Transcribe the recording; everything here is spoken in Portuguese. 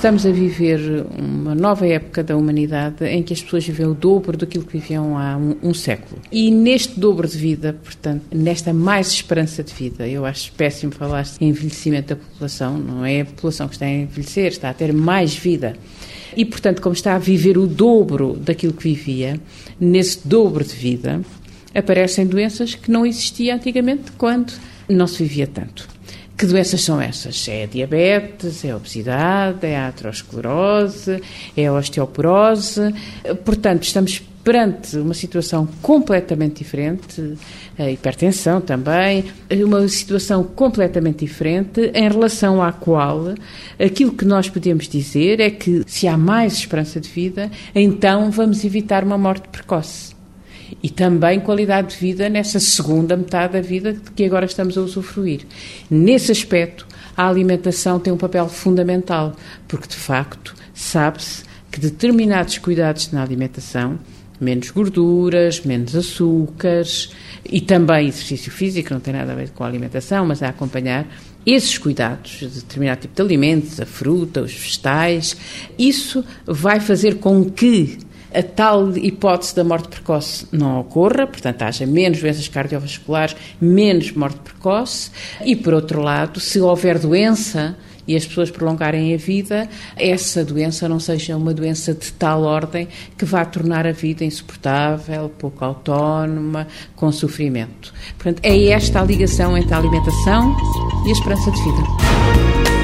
Estamos a viver uma nova época da humanidade em que as pessoas vivem o dobro daquilo que viviam há um, um, século. E neste dobro de vida, portanto, nesta mais esperança de vida, eu acho péssimo falar em envelhecimento da população, não é a população que está a envelhecer, está a ter mais vida. E, portanto, como está a viver o dobro daquilo que vivia, nesse dobro de vida, aparecem doenças que não existiam antigamente quando não se vivia tanto. Que doenças são essas? É diabetes, é obesidade, é aterosclerose, é osteoporose. Portanto, estamos perante uma situação completamente diferente, a hipertensão também, uma situação completamente diferente em relação à qual aquilo que nós podemos dizer é que se há mais esperança de vida, então vamos evitar uma morte precoce e também qualidade de vida nessa segunda metade da vida que agora estamos a usufruir. Nesse aspecto, a alimentação tem um papel fundamental, porque de facto sabe-se que determinados cuidados na alimentação, menos gorduras, menos açúcares e também exercício físico, não tem nada a ver com a alimentação, mas a acompanhar esses cuidados de determinado tipo de alimentos, a fruta, os vegetais, isso vai fazer com que a tal hipótese da morte precoce não ocorra, portanto, haja menos doenças cardiovasculares, menos morte precoce, e por outro lado, se houver doença e as pessoas prolongarem a vida, essa doença não seja uma doença de tal ordem que vá tornar a vida insuportável, pouco autónoma, com sofrimento. Portanto, é esta a ligação entre a alimentação e a esperança de vida.